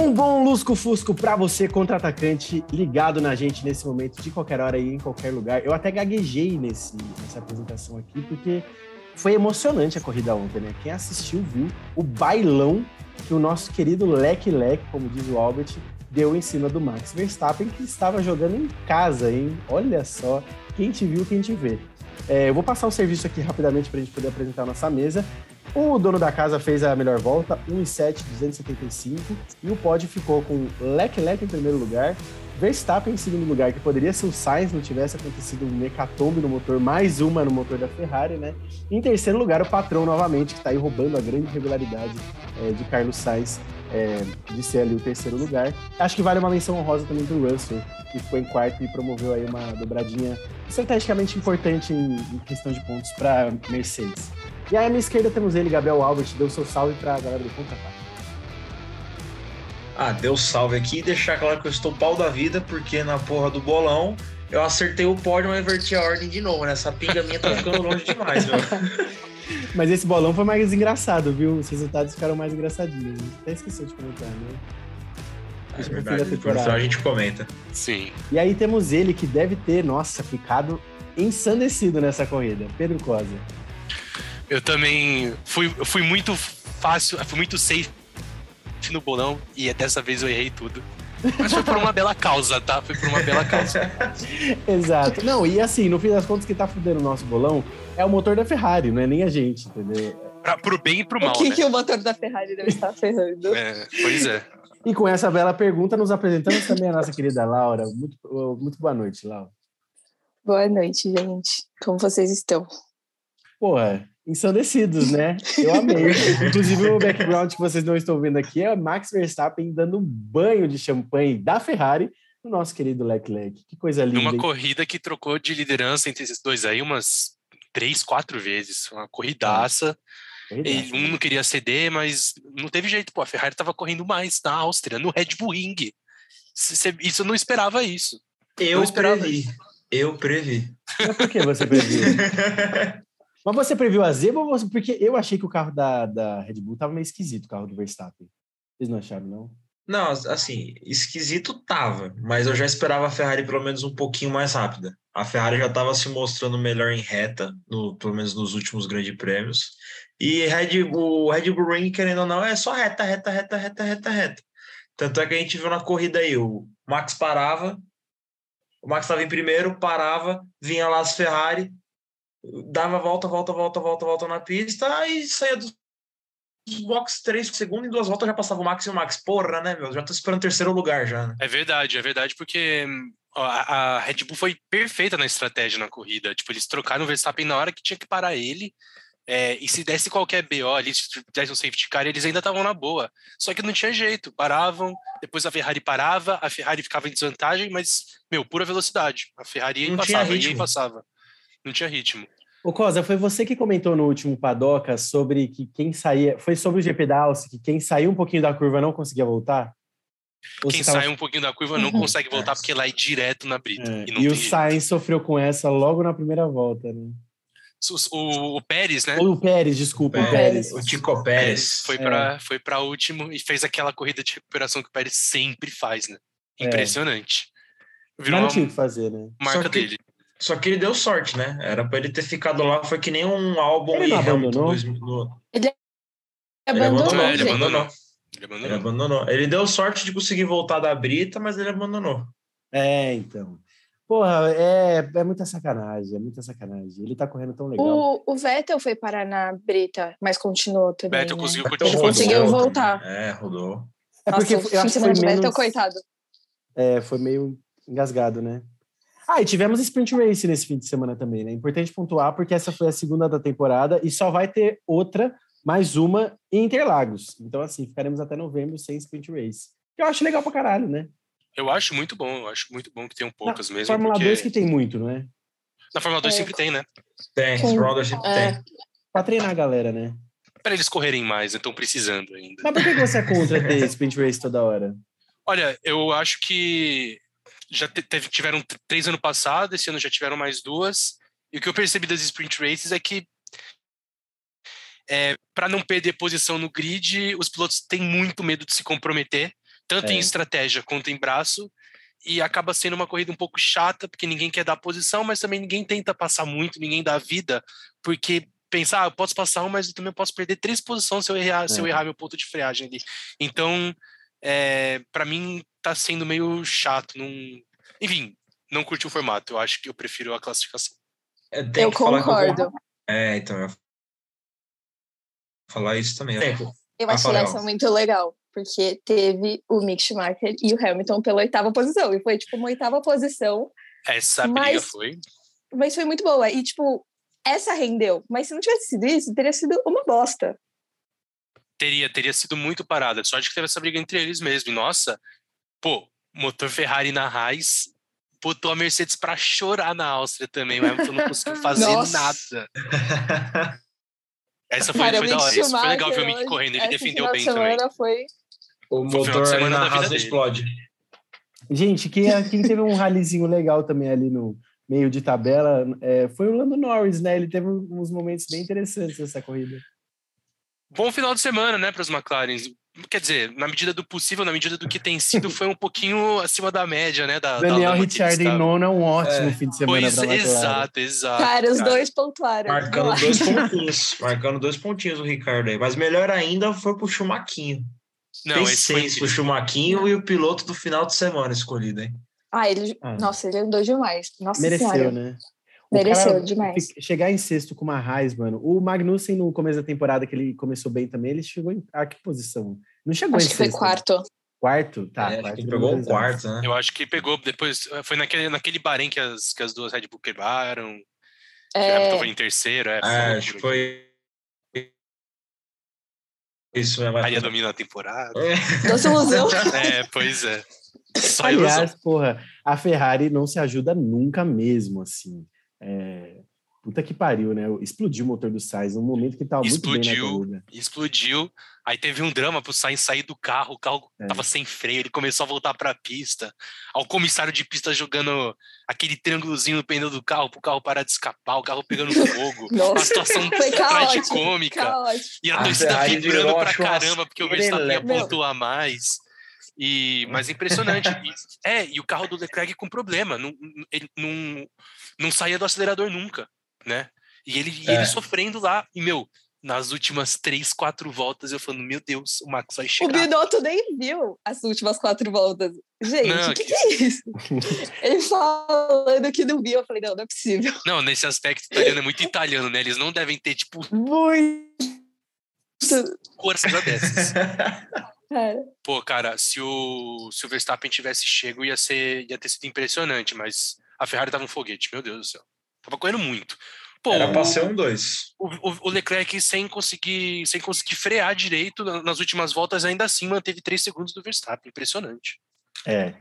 Um bom lusco-fusco para você, contra-atacante, ligado na gente nesse momento, de qualquer hora e em qualquer lugar. Eu até gaguejei nesse, nessa apresentação aqui, porque foi emocionante a corrida ontem, né? Quem assistiu viu o bailão que o nosso querido Leque Leque, como diz o Albert, deu em cima do Max Verstappen, que estava jogando em casa, hein? Olha só, quem te viu, quem te vê. É, eu vou passar o serviço aqui rapidamente para a gente poder apresentar a nossa mesa. O dono da casa fez a melhor volta, 1,7,275, e o pódio ficou com Leclerc em primeiro lugar, Verstappen em segundo lugar, que poderia ser o Sainz, não tivesse acontecido um mecatombe no motor, mais uma no motor da Ferrari, né? Em terceiro lugar, o patrão novamente, que está aí roubando a grande regularidade é, de Carlos Sainz, é, de ser ali o terceiro lugar. Acho que vale uma menção honrosa também para o Russell, que ficou em quarto e promoveu aí uma dobradinha estrategicamente importante em, em questão de pontos para Mercedes. E aí, à minha esquerda temos ele, Gabriel Albert, deu seu salve para a galera do Contrapato. Ah, deu salve aqui e deixar claro que eu estou pau da vida, porque na porra do bolão eu acertei o pódio, mas inverti a ordem de novo, né? Essa pinga minha tá ficando longe demais, meu. Mas esse bolão foi mais engraçado, viu? Os resultados ficaram mais engraçadinhos. Até esqueceu de comentar, né? É verdade, depois a gente comenta. Sim. E aí temos ele que deve ter, nossa, ficado ensandecido nessa corrida. Pedro Cosa. Eu também fui, fui muito fácil, fui muito safe no bolão e dessa vez eu errei tudo. Mas foi por uma bela causa, tá? Foi por uma bela causa. Exato. Não, e assim, no fim das contas, que tá fudendo o nosso bolão é o motor da Ferrari, não é nem a gente, entendeu? Pra, pro bem e pro mal. O que, né? que o motor da Ferrari deve estar ferrando? É, pois é. E com essa bela pergunta, nos apresentamos também a nossa querida Laura. Muito, muito boa noite, Laura. Boa noite, gente. Como vocês estão? Porra, ensandecidos, né? Eu amei. Inclusive, o background que vocês não estão vendo aqui é Max Verstappen dando um banho de champanhe da Ferrari no nosso querido Leclerc. Que coisa linda. Numa hein? corrida que trocou de liderança entre esses dois aí umas três, quatro vezes. Uma corridaça. E um não queria ceder, mas não teve jeito. Pô, a Ferrari estava correndo mais na Áustria, no Red Bull Ring. Isso eu não esperava isso. Eu Não esperava previ. Eu previ. Mas por que você previu? Mas você previu a zebra você... Porque eu achei que o carro da, da Red Bull tava meio esquisito, o carro do Verstappen. Vocês não acharam, não? Não, assim, esquisito tava, mas eu já esperava a Ferrari pelo menos um pouquinho mais rápida. A Ferrari já estava se mostrando melhor em reta, no, pelo menos nos últimos grandes prêmios. E Red o Red Bull Ring, querendo ou não, é só reta, reta, reta, reta, reta, reta. Tanto é que a gente viu na corrida aí, o Max parava, o Max estava em primeiro, parava, vinha lá as Ferrari, dava volta, volta, volta, volta, volta na pista e saía dos box 3 segundos em duas voltas já passava o Max e o Max. Porra, né, meu? Já tô esperando terceiro lugar já, né? É verdade, é verdade, porque a, a Red Bull foi perfeita na estratégia na corrida. Tipo, eles trocaram o Verstappen na hora que tinha que parar ele. é, e se desse qualquer BO ali, se desse um safety car, eles ainda estavam na boa. Só que não tinha jeito. Paravam, depois a Ferrari parava, a Ferrari ficava em desvantagem, mas, meu, pura velocidade. A Ferrari Não passava, e passava. Não tinha ritmo. Ô, Cosa, foi você que comentou no último Padoca sobre que quem saía. Foi sobre o GP da Alce, que quem saiu um pouquinho da curva não conseguia voltar? Ou Quem tava- sai um pouquinho da curva não consegue voltar porque lá é direto na brita. É, e não e tem o. Sainz sofreu com essa logo na primeira volta, né? O, o, o Pérez, né? Ou o Pérez, desculpa, o Pérez. O Tico Pérez. Foi É. para foi para último e fez aquela corrida de recuperação que o Pérez sempre faz, né? É. Impressionante. Mas Virou não tinha o que fazer, né? marca que- dele. Só que ele deu sorte, né? Era pra ele ter ficado lá, foi que nem um álbum Ele e Hamilton. abandonou? dois- no- Ele Ele abandonou, abandonou, É, ele abandonou. Ele Ele abandonou. abandonou. Ele deu sorte de conseguir voltar da Brita, mas ele abandonou. É, então. Porra, é, é muita sacanagem, é muita sacanagem. Ele tá correndo tão legal. O, o Vettel foi parar na Brita, mas continuou também. Vettel né? conseguiu Ele continuar. conseguiu rodou voltar. também. É, rodou. É porque Nossa, eu acho que foi do Vettel, menos. coitado. É, foi meio engasgado, né? Ah, e tivemos Sprint Race nesse fim de semana também, né? Importante pontuar, porque essa foi a segunda da temporada e só vai ter outra, mais uma, em Interlagos. Então, assim, ficaremos até novembro sem Sprint Race. Eu acho legal pra caralho, né? Eu acho muito bom, eu acho muito bom que tenham poucas Na mesmo. Fórmula porque 2 que tem muito, não é? Na Fórmula 2 É. sempre tem, né? Tem, Rounders sempre É. tem. Pra treinar a galera, né? Para eles correrem mais, estão precisando ainda. Mas por que você é contra ter Sprint Race toda hora? Olha, eu acho que já te- teve- tiveram três ano passado, esse ano já tiveram mais duas. E o que eu percebi das sprint races é que para não perder posição no grid, os pilotos têm muito medo de se comprometer. tanto É. em estratégia quanto em braço, e acaba sendo uma corrida um pouco chata, porque ninguém quer dar posição, mas também ninguém tenta passar muito, ninguém dá vida, porque pensar, ah, eu posso passar um, mas eu também posso perder três posições se eu errar, se eu É. errar meu ponto de freagem ali. Então, é, para mim, tá sendo meio chato. Não... Enfim, não curti o formato. Eu acho que eu prefiro a classificação. É, Eu eu vou- concordo. É, então, eu falar isso também. Tempo. Eu Ah, achei essa muito legal, porque teve o Mick Schumacher e o Hamilton pela oitava posição. E foi tipo uma oitava posição, Essa briga Mas- foi. mas foi muito boa. E tipo, essa rendeu. Mas se não tivesse sido isso, teria sido uma bosta. Teria, teria sido muito parada. Só de que teve essa briga entre eles mesmo. E nossa, pô, motor Ferrari na Haas botou a Mercedes pra chorar na Áustria também. O Hamilton não conseguiu fazer Nossa. nada. Essa foi, Cara, foi da hora. Isso foi legal ver o Mick correndo. Ele defendeu bem de também. semana Foi... O Foi motor semana na Haas explode. Gente, quem, quem teve um ralizinho legal também ali no meio de tabela é, foi o Lando Norris, né? Ele teve uns momentos bem interessantes nessa corrida. Bom final de semana, né, para os McLarens. Quer dizer, na medida do possível, na medida do que tem sido, foi um pouquinho acima da média, né? Da, da Daniel eles Ricciardo em nono é um ótimo É. fim de semana Pois exato, exato. Cara, os cara. dois pontuaram. Marcando dois pontinhos. Marcando dois pontinhos o Ricardo aí. Mas melhor ainda foi pro Chumaquinho. Não, Fez esse foi seis pro incrível. Chumaquinho e o piloto do final de semana escolhido, hein? Ah, ele. Ah. Nossa, ele andou demais. Nossa Mereceu, senhora. né? Mereceu demais. Chegar em sexto com uma Raiz, mano. O Magnussen, no começo da temporada, que ele começou bem também, ele chegou em. Ah, que posição? Não chegou Acho em que foi sexto. né? quarto. Quarto? Tá. É, acho quarto que ele pegou o quarto, né? Eu acho que pegou depois. Foi naquele, naquele Bahrein que as, que as duas Red Bull quebraram. Que o Hamilton É, foi em terceiro. É, É, acho que foi. Isso mesmo. Maria domina a temporada. doce ilusão. É, pois é. Só ilusão. Aliás, porra, a Ferrari não se ajuda nunca mesmo, assim. É, Puta que pariu, né? Explodiu o motor do Sainz no momento que tava muito bem na Explodiu. corrida. Explodiu. Aí teve um drama pro Sainz sair do carro. O carro É. tava sem freio. Ele começou a voltar pra pista. Ao comissário de pista jogando aquele triângulozinho no pneu do carro pro carro parar de escapar. O carro pegando fogo. Uma Nossa, situação foi caótico. tragicômica. caótico. E a, A torcida Ferrari vibrando pra caramba, porque o Verstappen ia churrasqueira, pontuar mais. E, mas é impressionante. E- é, e o carro do Leclerc com problema. Não, ele não, não saía do acelerador nunca, né? E ele, É. ele sofrendo lá. E, meu, nas últimas três, quatro voltas, eu falando, meu Deus, o Max vai O chegar. Binotto nem viu as últimas quatro voltas. Gente, o que, que- que é isso? Ele falando que não viu, eu falei, não, não é possível. Não, nesse aspecto italiano é muito italiano, né? Eles não devem ter, tipo, Muito! força dessas. Cara, Pô, cara, se o, se o Verstappen tivesse chego, ia, ser, ia ter sido impressionante, mas a Ferrari tava um foguete, meu Deus do céu. Tava correndo muito. Pô, Era pra o, ser um dois. o, o- o Leclerc sem conseguir, sem conseguir frear direito na- nas últimas voltas, ainda assim manteve três segundos do Verstappen. Impressionante. É.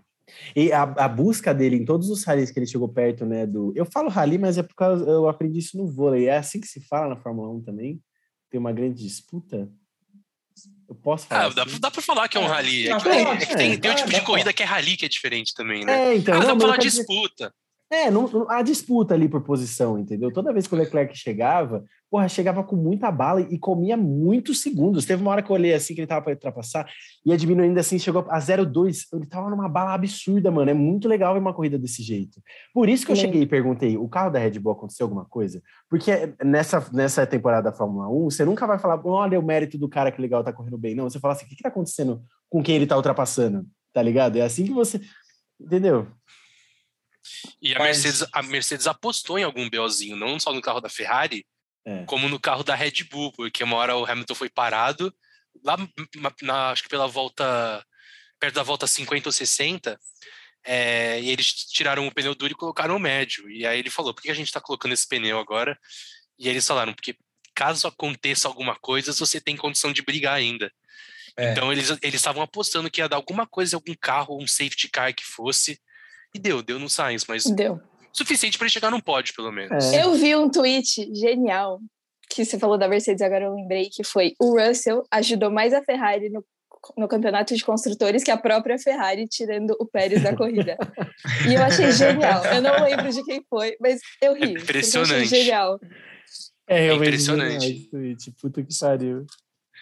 E a, a busca dele em todos os rallies que ele chegou perto, né? Do. Eu falo rally, mas é porque eu aprendi isso no vôlei. É assim que se fala na Fórmula 1 também? Tem uma grande disputa? Eu posso falar. Ah, dá, assim? dá pra falar que é um É, rally. É que, pra tem, falar, é que é, tem, tem um tipo de pra corrida que é rally que é diferente também, né? É, então. ah, dá não, pra falar quero dizer- disputa. É, não, não- a disputa ali por posição, entendeu? Toda vez que o Leclerc chegava, porra, chegava com muita bala e comia muitos segundos. Teve uma hora que eu olhei assim que ele tava para ultrapassar, ia diminuindo assim, chegou a 0,2. Ele tava numa bala absurda, mano. É muito legal ver uma corrida desse jeito. Por isso que eu Sim. cheguei e perguntei: o carro da Red Bull aconteceu alguma coisa? Porque nessa, nessa temporada da Fórmula 1, você nunca vai falar, olha o mérito do cara que legal tá correndo bem. Não, você fala assim: o que, que tá acontecendo com quem ele tá ultrapassando? Tá ligado? É assim que você. Entendeu? E a, Mas- Mercedes, a Mercedes apostou em algum BOzinho, não só no carro da Ferrari, É. como no carro da Red Bull, porque uma hora o Hamilton foi parado, lá na- acho que pela volta, perto da volta 50 ou 60, é, e eles tiraram o pneu duro e colocaram o médio. E aí ele falou, por que a gente está colocando esse pneu agora? E eles falaram, porque caso aconteça alguma coisa, você tem condição de brigar ainda. É. Então eles eles estavam apostando que ia dar alguma coisa, algum carro, um safety car que fosse, e deu, deu no Sainz, mas deu. Suficiente para ele chegar num pódio, pelo menos. É. Eu vi um tweet genial que você falou da Mercedes, agora eu lembrei que foi o Russell ajudou mais a Ferrari no, no campeonato de construtores que a própria Ferrari tirando o Pérez da corrida. e eu achei genial. Eu não lembro de quem foi, mas eu ri. eu achei impressionante. Genial. É realmente impressionante. Twitch. Puta que pariu.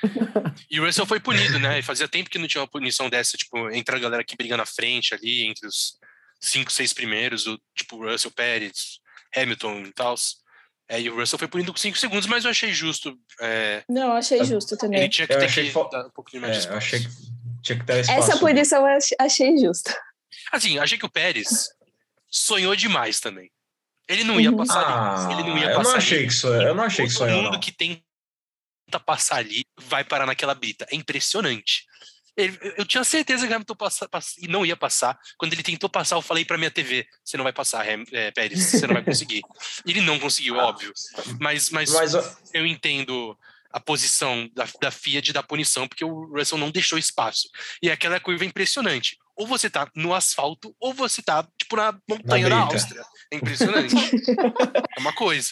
e o Russell foi punido, né? E fazia tempo que não tinha uma punição dessa, tipo, entre a galera que briga na frente ali, entre os cinco, seis primeiros, o, tipo, Russell Pérez, Hamilton e tal. É, e o Russell foi punido com cinco segundos, mas eu achei justo. É... Não, achei justo também. Ele tinha que Eu ter achei que dar um pouquinho mais de É, eu espaço. achei que tinha que ter espaço. Essa punição eu ach- achei justa. Assim, achei que o Pérez sonhou demais também. Ele não ia Uhum. passar Ah, ali. Ele não ia eu passar não achei ali. que isso, eu não achei que Todo sonhou, mundo não. que tenta passar ali vai parar naquela brita. É impressionante. Ele- eu- tinha certeza que o Hamilton passa, passa- e não ia passar. Quando ele tentou passar, eu falei pra minha TV: você não vai passar, Ham, é, Pérez, você não vai conseguir. ele não conseguiu, óbvio. Mas, mas, Mas eu entendo a posição da, da FIA de dar punição, porque o Russell não deixou espaço. E aquela curva é impressionante. Ou você tá no asfalto, ou você tá, tipo, na montanha da. Áustria. É impressionante. é uma coisa.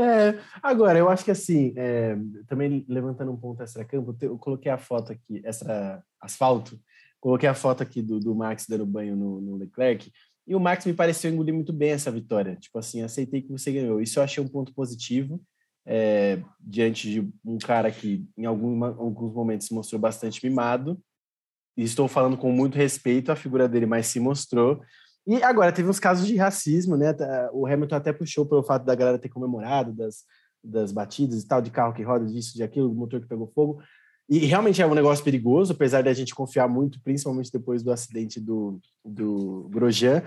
É, agora, eu acho que assim, é, também levantando um ponto extra-campo, eu coloquei a foto aqui, extra asfalto, coloquei a foto aqui do, do Max dando banho no, no Leclerc, e o Max me pareceu engolir muito bem essa vitória. Tipo assim, aceitei que você ganhou. Isso eu achei um ponto positivo, é, diante de um cara que em alguns momentos se mostrou bastante mimado, e estou falando com muito respeito à figura dele, mas se mostrou. E agora, teve uns casos de racismo, né? Tá, O Hamilton até puxou pelo fato da galera ter comemorado, das, das batidas e tal, de carro que roda, disso, de aquilo, motor que pegou fogo. E realmente é um negócio perigoso, apesar da gente confiar muito, principalmente depois do acidente do, do Grosjean.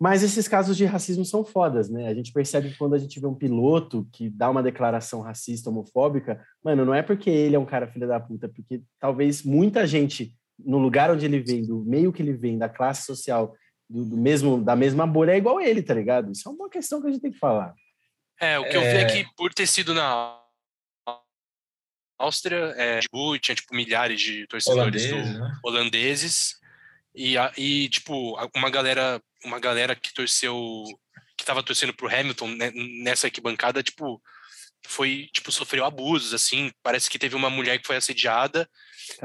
Mas esses casos de racismo são fodas, né? A gente percebe que quando a gente vê um piloto que dá uma declaração racista, homofóbica, mano, não é porque ele é um cara filho da puta, porque talvez muita gente, no lugar onde ele vem, do meio que ele vem, da classe social, do, do mesmo, da mesma bolha, é igual ele, tá ligado? Isso é uma questão que a gente tem que falar. É, o que eu vi É. é que por ter sido na Áustria, é, Bull, tinha tipo milhares de torcedores holandês, do- né? holandeses e, a- e tipo uma galera uma galera que torceu que tava torcendo pro Hamilton né, nessa arquibancada tipo foi tipo sofreu abusos assim parece que teve uma mulher que foi assediada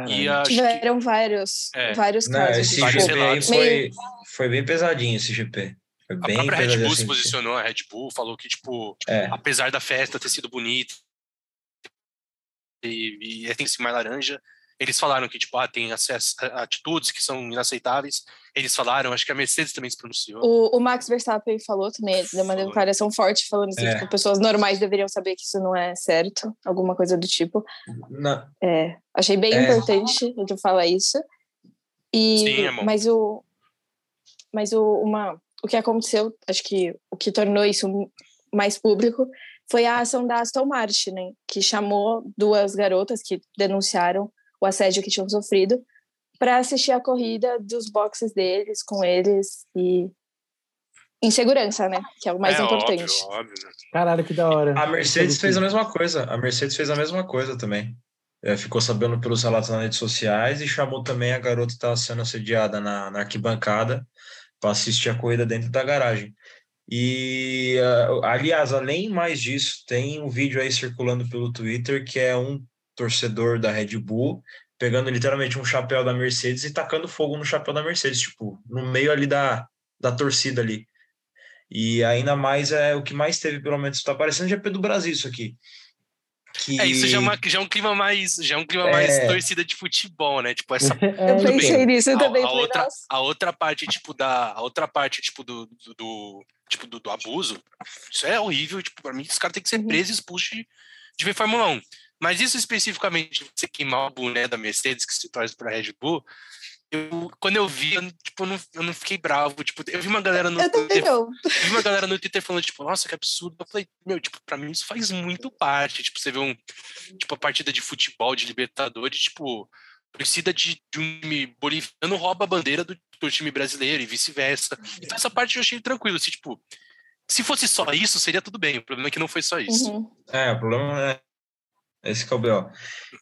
e Caralho. acho que Tiveram vários, É. vários Não, casos. esse de, vários GP tipo, aí relatos. foi, foi bem pesadinho, esse GP. Foi a bem própria Red. Bull se posicionou a Red Bull falou que tipo É, apesar da festa ter sido bonita e, e tem esse mais laranja, eles falaram que tipo, ah, tem acesso a atitudes que são inaceitáveis. Eles falaram, acho que a Mercedes também se pronunciou. O, o Max Verstappen falou também, deu uma declaração forte, falando assim, É. tipo, pessoas normais deveriam saber que isso não é certo, alguma coisa do tipo. na- É, achei bem É. importante ele falar isso. E, Sim, bom. mas o, mas o, uma, o que aconteceu, acho que o que tornou isso mais público foi a ação da Aston Martin, né, que chamou duas garotas que denunciaram o assédio que tinham sofrido para assistir a corrida dos boxes deles com eles e em segurança, né, que é o mais é, importante. Óbvio, óbvio, né? Caralho, que da hora. A Mercedes fez a mesma coisa. A Mercedes fez a mesma coisa também. É, ficou sabendo pelos relatos nas redes sociais e chamou também a garota que estava sendo assediada na, na arquibancada para assistir a corrida dentro da garagem. E, ah, aliás, além mais disso, tem um vídeo aí circulando pelo Twitter que é um torcedor da Red Bull pegando literalmente um chapéu da Mercedes e tacando fogo no chapéu da Mercedes, tipo, no meio ali da, da torcida ali. E ainda mais é o que mais teve, pelo menos, tá parecendo GP do Brasil isso aqui. Que... É, isso já é, uma- já é um clima mais, já é um clima É. mais torcida de futebol, né? Tipo, essa É, Eu tudo bem. pensei nisso a, também, a outra, "Nossa." a outra parte, tipo, da. A outra parte, tipo, do, do, do- tipo, do, do abuso, isso é horrível. Tipo, pra mim, os caras têm que ser Uhum. presos e expulsos de, de ver Fórmula 1. Mas isso especificamente, de você queimar o boné da Mercedes, que se torce pra Red Bull, eu, quando eu vi, eu, tipo, eu não, eu não fiquei bravo. Tipo, eu vi uma galera no Eu Twitter eu vi uma galera no Twitter falando, tipo, nossa, que absurdo. Eu falei, meu, tipo, pra mim isso faz muito parte. Tipo, você vê um, tipo, a partida de futebol, de Libertadores, tipo, torcida de, de um time boliviano rouba a bandeira do, do time brasileiro e vice-versa. Então essa parte eu achei tranquilo, assim, tipo, se fosse só isso, seria tudo bem. O problema é que não foi só isso. Uhum. É, o problema é esse que é o B.O.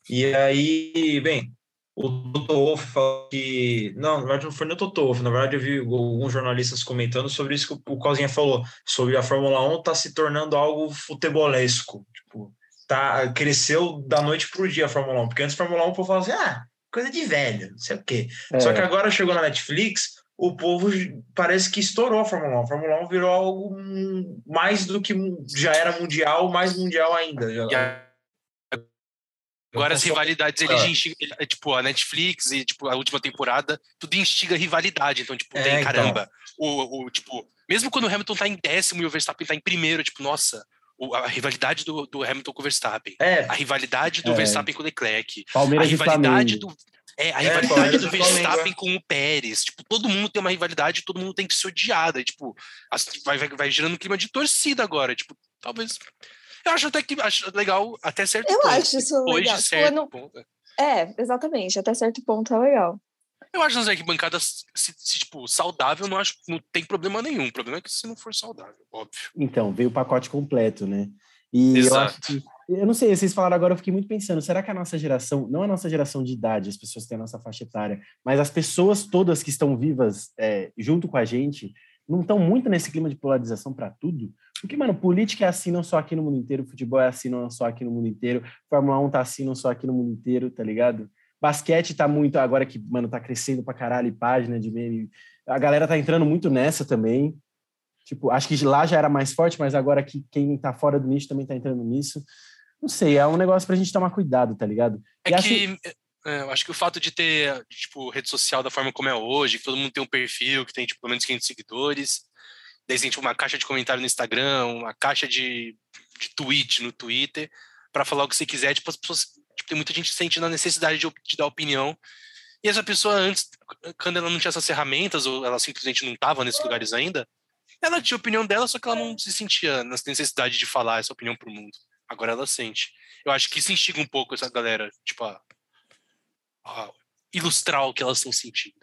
E aí, bem, o Toto Wolff falou que... Não, na verdade não foi nem o Toto Wolff, na verdade eu vi alguns jornalistas comentando sobre isso que o Cosinha falou, sobre a Fórmula 1 tá se tornando algo futebolesco, tipo, tá, cresceu da noite pro dia a Fórmula 1, porque antes a Fórmula 1 o povo falava assim, ah, coisa de velho, não sei o quê. É, Só que agora chegou na Netflix, o povo parece que estourou a Fórmula 1. A Fórmula 1 virou algo mais do que já era mundial, mais mundial ainda. Já- Agora as rivalidades, ele, instiga, ele, é, tipo, a Netflix e, tipo, a última temporada, tudo instiga rivalidade. Então, tipo, é, tem, então. caramba, o, o, tipo, mesmo quando o Hamilton tá em décimo e o Verstappen tá em primeiro, tipo, nossa, a rivalidade do, do, Hamilton com o Verstappen. É. A rivalidade do é. Verstappen com o Leclerc. Palmeiras a rivalidade do. É, a é, rivalidade do Verstappen com o Pérez. Tipo, todo mundo tem uma rivalidade, todo mundo tem que se odiar. Daí, tipo, vai, vai, vai gerando um clima de torcida agora. Tipo, talvez eu acho até que acho legal até certo eu ponto. Eu acho isso legal. De tipo, certo não... ponto. É, exatamente. Até certo ponto é legal. Eu acho nas arquibancadas, se, se, tipo, saudável, não acho não tem problema nenhum. O problema é que se não for saudável, óbvio. Então, veio o pacote completo, né? E Exato. eu acho que. Eu não sei, vocês falaram agora, eu fiquei muito pensando, será que a nossa geração, não a nossa geração de idade, as pessoas que têm a nossa faixa etária, mas as pessoas todas que estão vivas é, junto com a gente, não estão muito nesse clima de polarização para tudo? Porque, mano, política é assim não só aqui no mundo inteiro, futebol é assim não só aqui no mundo inteiro, Fórmula 1 tá assim não só aqui no mundo inteiro, tá ligado? Basquete tá muito, agora que, mano, tá crescendo pra caralho, e página de meme. A galera tá entrando muito nessa também. Tipo, acho que lá já era mais forte, mas agora que quem tá fora do nicho também tá entrando nisso. Não sei, é um negócio pra gente tomar cuidado, tá ligado? É e que... Acho... É, eu acho que o fato de ter, tipo, rede social da forma como é hoje, que todo mundo tem um perfil, que tem, tipo, pelo menos 500 seguidores, Daí tem tipo, uma caixa de comentário no Instagram, uma caixa de, de tweet no Twitter, para falar o que você quiser. Tipo, as pessoas. Tipo, tem muita gente sentindo a necessidade de, de dar opinião. E essa pessoa, antes, quando ela não tinha essas ferramentas, ou ela simplesmente não estava nesses lugares ainda, ela tinha a opinião dela, só que ela não se sentia na necessidade de falar essa opinião para o mundo. Agora ela sente. Eu acho que isso instiga um pouco essa galera, tipo, a ilustrar o que elas estão sentindo.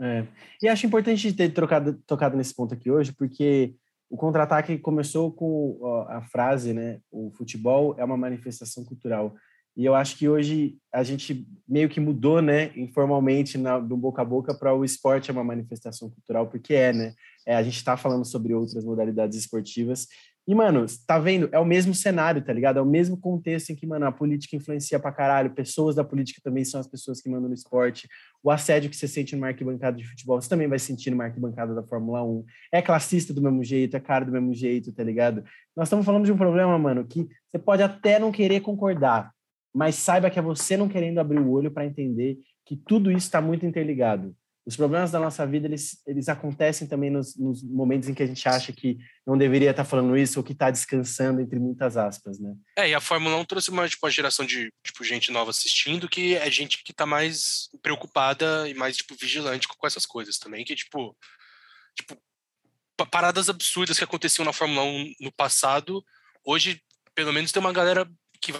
É. E acho importante ter trocado, tocado nesse ponto aqui hoje, porque o contra-ataque começou com a frase, né? O futebol é uma manifestação cultural. E eu acho que hoje a gente meio que mudou, né, informalmente, na, do boca a boca, para o esporte é uma manifestação cultural, porque é, né? É, a gente está falando sobre outras modalidades esportivas e, mano, tá vendo? É o mesmo cenário, tá ligado? É o mesmo contexto em que, mano, a política influencia pra caralho. Pessoas da política também são as pessoas que mandam no esporte. O assédio que você sente numa arquibancada de futebol, você também vai sentir numa arquibancada da Fórmula 1. É classista do mesmo jeito, é cara do mesmo jeito, tá ligado? Nós estamos falando de um problema, mano, que você pode até não querer concordar, mas saiba que é você não querendo abrir o olho para entender que tudo isso está muito interligado. Os problemas da nossa vida, eles, eles acontecem também nos, nos, momentos em que a gente acha que não deveria estar falando isso ou que está descansando, entre muitas aspas, né? É, e a Fórmula 1 trouxe uma, tipo, uma geração de tipo, gente nova assistindo que é gente que está mais preocupada e mais, tipo, vigilante com essas coisas também, que, tipo, tipo paradas absurdas que aconteciam na Fórmula 1 no passado, hoje, pelo menos, tem uma galera que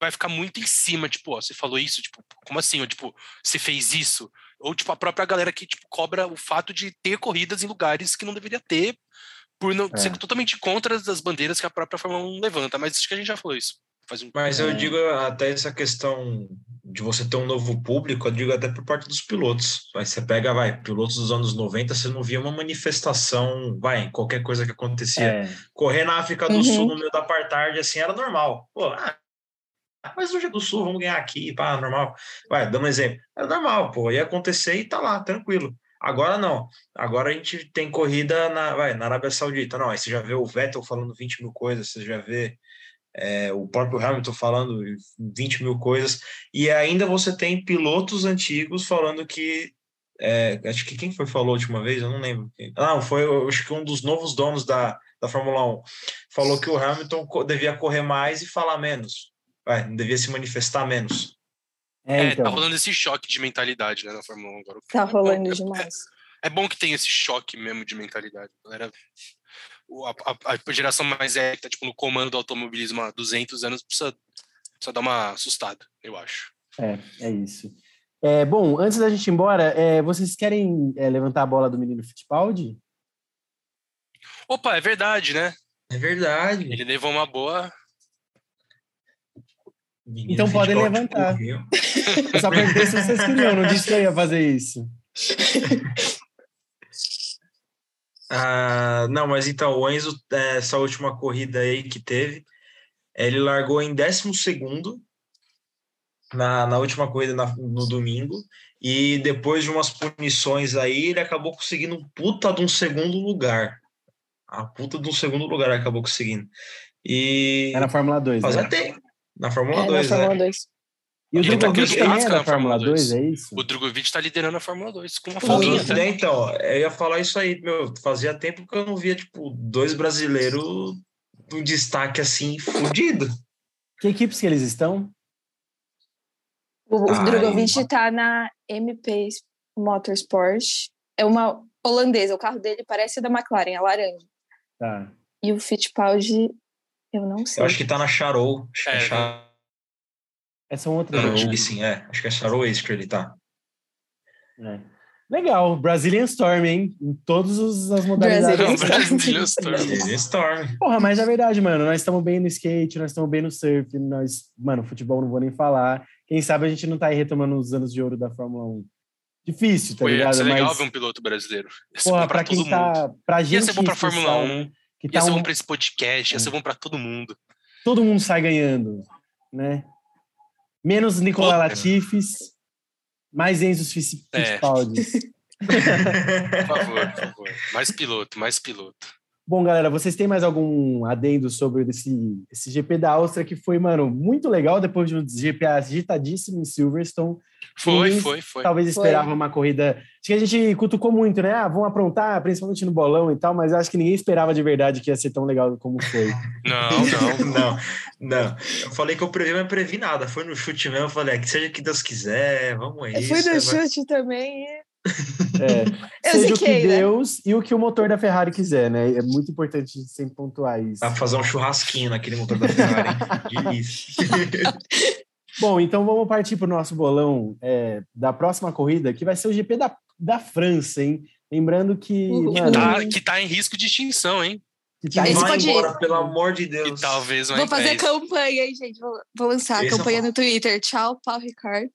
vai ficar muito em cima, tipo, ó, você falou isso, tipo, como assim? Ou, tipo, você fez isso? Ou, tipo, a própria galera que, tipo, cobra o fato de ter corridas em lugares que não deveria ter, por não é. ser totalmente contra as bandeiras que a própria Fórmula 1 levanta. Mas acho que a gente já falou isso. Um... Mas eu digo até essa questão de você ter um novo público, eu digo até por parte dos pilotos. Vai, você pega, vai, pilotos dos anos 90, você não via uma manifestação, vai, qualquer coisa que acontecia. É. Correr na África do uhum. Sul no meio da tarde, assim, era normal. Pô, ah, mas hoje é do Sul, vamos ganhar aqui, pá, normal. Vai, dando um exemplo. É normal, pô, ia acontecer e tá lá, tranquilo. Agora não. Agora a gente tem corrida na, vai, na Arábia Saudita. Não, aí você já vê o Vettel falando 20 mil coisas, você já vê é, o próprio Hamilton falando 20 mil coisas, e ainda você tem pilotos antigos falando que. É, acho que quem foi falou a última vez, eu não lembro. Não, foi acho que um dos novos donos da, da Fórmula 1. Falou que o Hamilton devia correr mais e falar menos vai, devia se manifestar menos. É, é tá então. rolando esse choque de mentalidade, né, na Fórmula 1 agora. Tá é rolando bom, demais. É, é, bom que tem esse choque mesmo de mentalidade. Galera, a, a, a, geração mais é que tá tipo, no comando do automobilismo há 200 anos precisa, precisa dar uma assustada, eu acho. É, é isso. É, bom, antes da gente ir embora, é, vocês querem é, levantar a bola do menino Fittipaldi? Opa, é verdade, né? É verdade. Ele levou uma boa Menino então podem levantar. Eu só perguntei se vocês queriam, não disse que eu ia fazer isso. ah, não, mas então, o Enzo, é, essa última corrida aí que teve, ele largou em 12 na, na última corrida na, no domingo, e depois de umas punições aí, ele acabou conseguindo um puta de um segundo lugar. A puta de um segundo lugar acabou conseguindo. E. É na Fórmula 2. Fazia né? tempo. Na Fórmula é, 2, na Fórmula né? 2. E o tá Drogovic ganhando também é na Fórmula Fórmula 2, é isso? O Drogovic tá liderando a Fórmula 2 com uma folguinha. Tá? né, então, eu ia falar isso aí, meu. Fazia tempo que eu não via, tipo, dois brasileiros um destaque assim, fudido. Que equipes que eles estão? O, o Ai. Drogovic tá na MP Motorsport. É uma holandesa. O carro dele parece o da McLaren, é laranja. Tá. E o Fittipaldi, eu não sei. Eu acho que tá na Charou. Acho que é, É, Charou. Essas são outras. Não, né? acho que sim, é. Acho que é Charou esse que ele tá. É. Legal, Brazilian Storm, hein? Em todas os- as modalidades. Brazilian Não, Brazilian Storm. Storm. Porra, mas é verdade, mano. Nós estamos bem no skate, nós estamos bem no surf, nós, mano, futebol não vou nem falar. Quem sabe a gente não tá aí retomando os anos de ouro da Fórmula 1. Difícil, tá Foi, ia ligado? ser legal Mas, ver um piloto brasileiro. Ia ser porra, bom pra, pra todo quem mundo. tá. Pra gente. Ia ser bom pra Fórmula especial, 1, Que ia tá ser um- bom pra esse podcast, ia ser bom pra todo mundo. todo mundo sai ganhando, né? Menos Nicolas Puta. Latifis, mais Enzo Fitt- É. Fittipaldi. Por favor, por favor. Mais piloto, mais piloto. Bom, galera, vocês têm mais algum adendo sobre esse, esse GP da Áustria que foi, mano, muito legal depois de um GP agitadíssimo em Silverstone. Foi, foi, foi. Talvez Foi. esperava uma corrida. Acho que a gente cutucou muito, né? Ah, vão aprontar, principalmente no bolão e tal, mas acho que ninguém esperava de verdade que ia ser tão legal como foi. Não, não. Não, não. Eu falei que eu previ, mas não previ nada. Foi no chute mesmo. Eu falei, "É, que seja o que Deus quiser, vamos aí. Fui isso no vai- chute também. E- É, Eu seja o ziquei, que né? Deus e o que o motor da Ferrari quiser, né? É muito importante a sempre pontuar isso. Vai fazer um churrasquinho naquele motor da Ferrari. Bom, então vamos partir para o nosso bolão é, da próxima corrida, que vai ser o GP da, da França, hein? Lembrando que, mano, Tá, que tá em risco de extinção, hein? que tá Esse Vai pode ir. embora, pelo amor de E Deus. talvez vai Vou fazer é, campanha, hein, gente? Vou, vou lançar a Esse eu campanha falo. no Twitter. Tchau, Paulo Ricardo.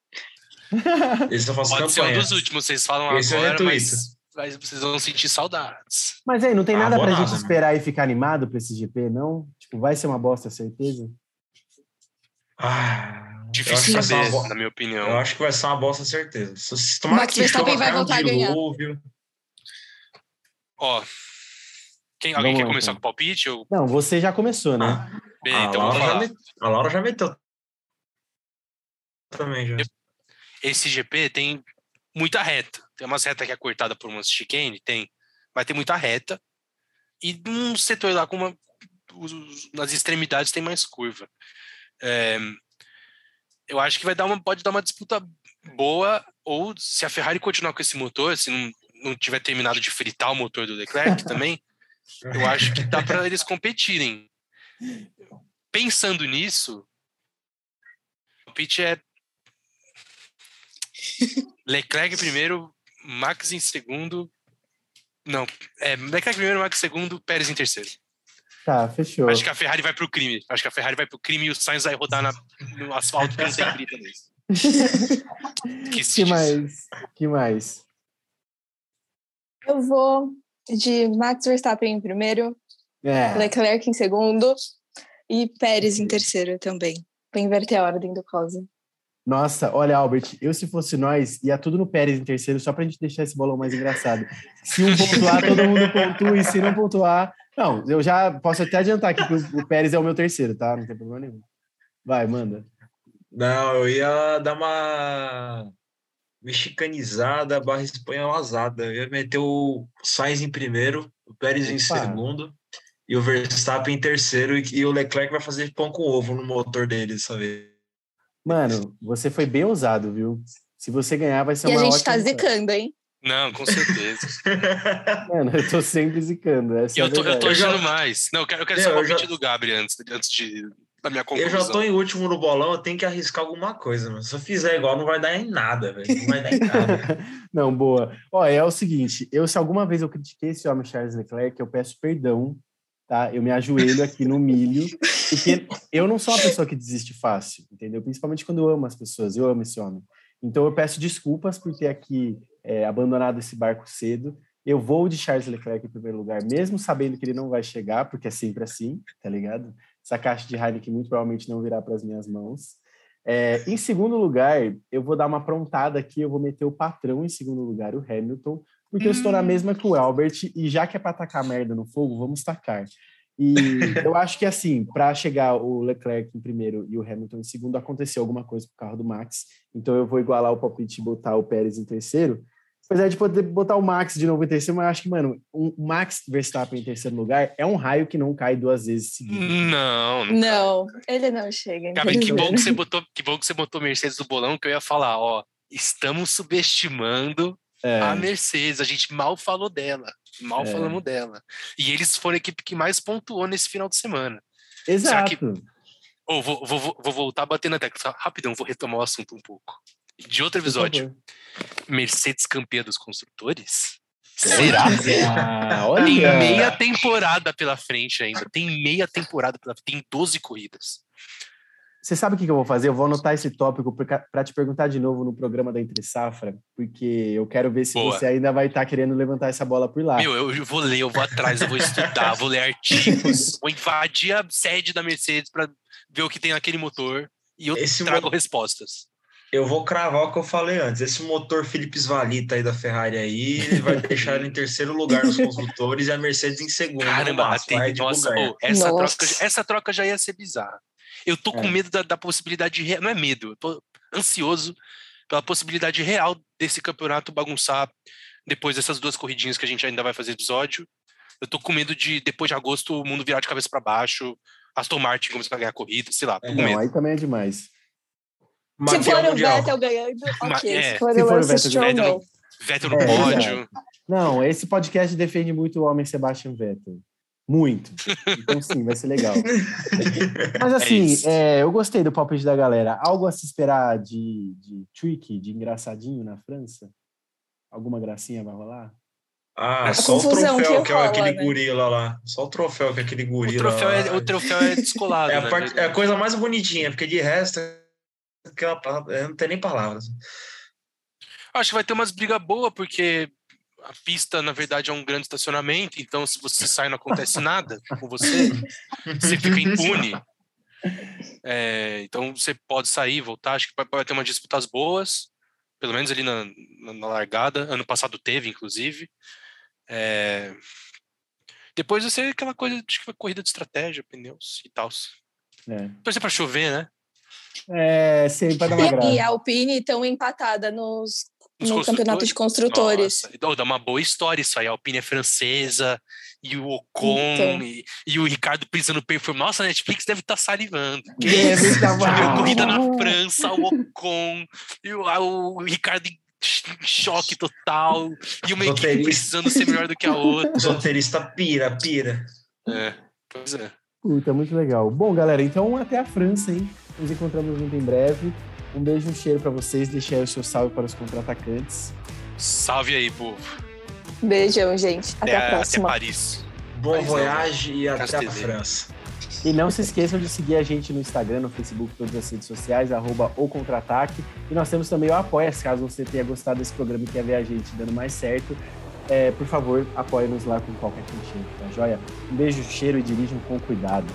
Esse eu faço Pode ser um campanha. dos últimos, vocês falam Esse eu agora, mas, mas vocês vão sentir saudades. Mas aí, não tem Ah, nada pra nada, gente né? esperar e ficar animado para esse GP, não? Tipo, vai ser uma bosta, certeza? Ah, Difícil saber, bo- na minha opinião. eu acho que vai ser uma bosta, certeza. Se, tomar Max que Verstappen vai voltar a ganhar. dilúvio. Ó, quem, alguém Vamos quer lá, começar então. com o palpite? Eu, Não, você já começou, né? Ah, Bem, a, então Laura já a Laura já meteu. Também já. Esse GP tem muita reta. Tem umas retas que é cortada por umas chicane, tem. Vai ter muita reta. E num setor lá com uma. nas extremidades tem mais curva. É, eu acho que vai dar uma, pode dar uma disputa boa, ou se a Ferrari continuar com esse motor, se não, não tiver terminado de fritar o motor do Leclerc também, eu acho que dá para eles competirem. Pensando nisso, o pitch é Leclerc em primeiro, Max em segundo. Não, é Leclerc em primeiro, Max em segundo, Pérez em terceiro. Tá, fechou. Acho que a Ferrari vai pro crime. Acho que a Ferrari vai pro crime e o Sainz vai rodar na- no asfalto que não tem grita nisso. Que, se que mais? Que mais? Eu vou de Max Verstappen em primeiro, É, Leclerc em segundo e Pérez em terceiro também. Vou inverter a ordem do causa. Nossa, olha, Albert, eu se fosse nós, ia tudo no Pérez em terceiro, só pra gente deixar esse bolão mais engraçado. Se um pontuar, todo mundo pontua, e se não pontuar. Não, eu já posso até adiantar aqui que o, o Pérez é o meu terceiro, tá? Não tem problema nenhum. Vai, manda. Não, eu ia dar uma mexicanizada barra espanholazada. Eu ia meter o Sainz em primeiro, o Pérez em Opa. segundo e o Verstappen em terceiro e, e o Leclerc vai fazer pão com ovo no motor dele dessa vez. Mano, você foi bem ousado, viu? Se você ganhar, vai ser E a uma gente ótima. tá zicando, hein? Não, com certeza. Mano, eu tô sempre zicando. Essa E é a eu tô, eu tô verdade. Eu já- achando mais. Não, eu quero, eu quero Eu ser o já- palpite do Gabri antes, antes de, da minha Eu conclusão. já tô em último no bolão, eu tenho que arriscar alguma coisa, mano. Se eu fizer igual, não vai dar em nada, velho. Não vai dar em nada. Não, boa. Ó, é o seguinte, eu se alguma vez eu critiquei esse homem Charles Leclerc, eu peço perdão, tá? Eu me ajoelho aqui no milho, porque eu não sou uma pessoa que desiste fácil, entendeu? Principalmente quando eu amo as pessoas, eu amo esse homem. Então eu peço desculpas por ter aqui é, abandonado esse barco cedo. Eu vou de Charles Leclerc em primeiro lugar, mesmo sabendo que ele não vai chegar, porque é sempre assim, tá ligado? Essa caixa de Heineken muito provavelmente não virá para as minhas mãos. É, em segundo lugar, eu vou dar uma aprontada aqui, eu vou meter o patrão em segundo lugar, o Hamilton, porque eu estou na mesma que o Albert, e já que é para tacar merda no fogo, vamos tacar. E eu acho que, assim, para chegar o Leclerc em primeiro e o Hamilton em segundo, aconteceu alguma coisa com o carro do Max. Então eu vou igualar o palpite e botar o Pérez em terceiro. Apesar de poder botar o Max de novo em terceiro, mas eu acho que, mano, o Max Verstappen em terceiro lugar é um raio que não cai duas vezes seguidas. Não, não. Não, ele não chega. Cara, que bom que você botou, que bom que você botou Mercedes do bolão, que eu ia falar, ó, estamos subestimando É, a Mercedes, a gente mal falou dela, mal É. falamos dela. E eles foram a equipe que mais pontuou nesse final de semana. exato. que- Ou vou, vou, vou- voltar batendo na tecla, rapidão, vou retomar o assunto um pouco. De outro episódio. Mercedes campeã dos construtores? Será? Ah, olha. Tem meia temporada pela frente ainda. Tem meia temporada pela frente. Tem 12 corridas. Você sabe o que que eu vou fazer? Eu vou anotar esse tópico para te perguntar de novo no programa da Entre Safra, porque eu quero ver se Boa. você ainda vai estar querendo levantar essa bola por lá. Meu, eu vou ler, eu vou atrás, eu vou estudar, vou ler artigos, vou invadir a sede da Mercedes para ver o que tem naquele motor e eu Esse trago mo- respostas. Eu vou cravar o que eu falei antes. Esse motor Felipe Svalita aí da Ferrari aí ele vai deixar ele em terceiro lugar nos construtores e a Mercedes em segundo. no Caramba, máximo. tem, nossa, essa, Nossa. troca, essa troca já ia ser bizarra. Eu tô com É. medo da, da possibilidade real, não é medo, eu tô ansioso pela possibilidade real desse campeonato bagunçar depois dessas duas corridinhas que a gente ainda vai fazer episódio. Eu tô com medo de, depois de agosto, o mundo virar de cabeça para baixo, Aston Martin começar a ganhar corrida, sei lá, tô com Não, medo. aí também é demais. Se Maquiar for o Mundial. Vettel ganhando, ok. é, Se for se o for o Vettel não. Vettel no É, pódio. Não, esse podcast defende muito o homem Sebastian Vettel. Muito. Então, sim, vai ser legal. Mas, assim, isso. é, eu gostei do palpite da galera. Algo a se esperar de, de tricky, de engraçadinho na França? Alguma gracinha vai rolar? Ah, A só o troféu que que é aquele né? gorila lá. Só o troféu que é aquele O gorila troféu, lá. é, o troféu é descolado. É a, né? parte- é a coisa mais bonitinha, porque de resto aquela não tem nem palavras. Acho que vai ter umas brigas boas, porque a pista, na verdade, é um grande estacionamento, então se você sai não acontece nada com você, você fica impune. É, então você pode sair voltar, acho que vai, vai ter umas disputas boas, pelo menos ali na, na- na largada. Ano passado teve, inclusive. É, depois vai ser aquela coisa de que corrida de estratégia, pneus e tal. É, Torcer pra chover, né? é sempre para dar uma graça. E, e a Alpine estão empatada nos, Nos no campeonato de construtores. Nossa, oh, dá uma boa história isso aí. A Alpine é francesa, e o Ocon, Então. e, e o Ricardo Pisa no perfume. Nossa, a Netflix deve estar salivando. Deve tá Já viu mal. corrida na França, o Ocon, e o, a- o Ricardo em ch- em choque total, e uma equipe Roteirista. precisando ser melhor do que a outra. Os roteiristas pira, pira. É, pois é. Puta, muito legal. Bom, galera, então até a França, hein? Nos encontramos muito em breve. Um beijo, um cheiro para vocês. Deixe aí o seu salve para os contra-atacantes. Salve aí, povo. Beijão, gente. Até a até próxima. Paris. Bom País não, voyage e até a. França. E não se esqueçam de seguir a gente no Instagram, no Facebook, todas as redes sociais, arroba o Contra-Ataque. E nós temos também o Apoia-se, caso você tenha gostado desse programa e quer ver a gente dando mais certo. É, por favor, apoie-nos lá com qualquer quantia, tá joia? Um beijo, cheiro e dirijam com cuidado.